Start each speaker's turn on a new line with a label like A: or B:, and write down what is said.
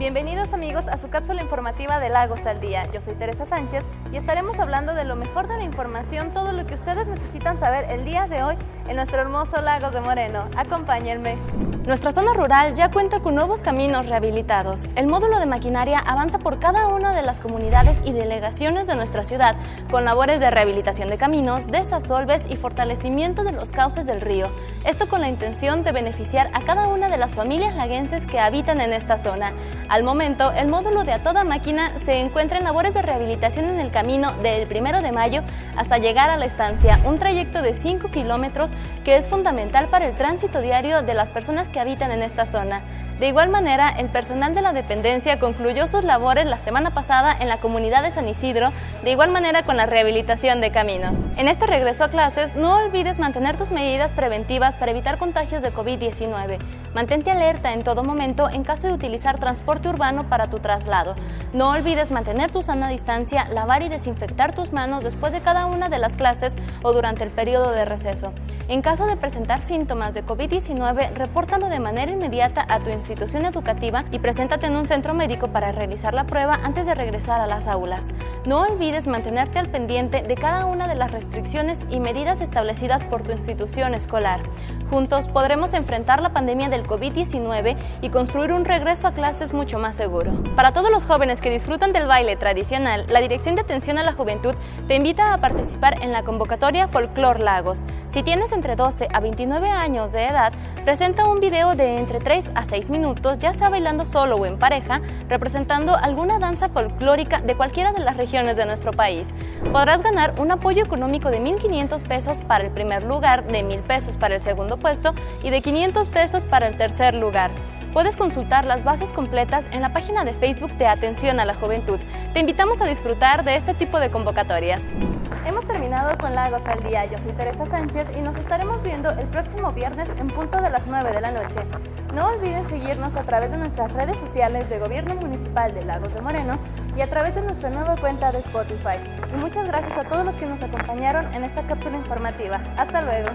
A: Bienvenidos amigos a su cápsula informativa de Lagos al Día. Yo soy Teresa Sánchez y estaremos hablando de lo mejor de la información, todo lo que ustedes necesitan saber el día de hoy en nuestro hermoso Lagos de Moreno. Acompáñenme. Nuestra zona rural ya cuenta con nuevos caminos rehabilitados. El módulo de maquinaria avanza por cada una de las comunidades y delegaciones de nuestra ciudad con labores de rehabilitación de caminos, desasolves y fortalecimiento de los cauces del río. Esto con la intención de beneficiar a cada una de las familias laguenses que habitan en esta zona. Al momento, el módulo de A Toda Máquina se encuentra en labores de rehabilitación en el camino del 1 de mayo hasta llegar a la estancia, un trayecto de 5 kilómetros que es fundamental para el tránsito diario de las personas que habitan en esta zona. De igual manera, el personal de la dependencia concluyó sus labores la semana pasada en la comunidad de San Isidro, de igual manera con la rehabilitación de caminos. En este regreso a clases, no olvides mantener tus medidas preventivas para evitar contagios de COVID-19. Mantente alerta en todo momento en caso de utilizar transporte urbano para tu traslado. No olvides mantener tu sana distancia, lavar y desinfectar tus manos después de cada una de las clases o durante el periodo de receso. En caso de presentar síntomas de COVID-19, repórtalo de manera inmediata a tu institución institución educativa y preséntate en un centro médico para realizar la prueba antes de regresar a las aulas. No olvides mantenerte al pendiente de cada una de las restricciones y medidas establecidas por tu institución escolar. Juntos podremos enfrentar la pandemia del COVID-19 y construir un regreso a clases mucho más seguro. Para todos los jóvenes que disfrutan del baile tradicional, la Dirección de Atención a la Juventud te invita a participar en la convocatoria Folklore Lagos. Si tienes entre 12 a 29 años de edad, presenta un video de entre 3 a 6 minutos ya sea bailando solo o en pareja, representando alguna danza folclórica de cualquiera de las regiones de nuestro país. Podrás ganar un apoyo económico de 1.500 pesos para el primer lugar, de 1.000 pesos para el segundo puesto y de 500 pesos para el tercer lugar. Puedes consultar las bases completas en la página de Facebook de Atención a la Juventud. Te invitamos a disfrutar de este tipo de convocatorias. Hemos terminado con Lagos al Día. Yo soy Teresa Sánchez y nos estaremos viendo el próximo viernes en punto de las 9 de la noche. No olviden seguirnos a través de nuestras redes sociales de Gobierno Municipal de Lagos de Moreno y a través de nuestra nueva cuenta de Spotify. Y muchas gracias a todos los que nos acompañaron en esta cápsula informativa. Hasta luego.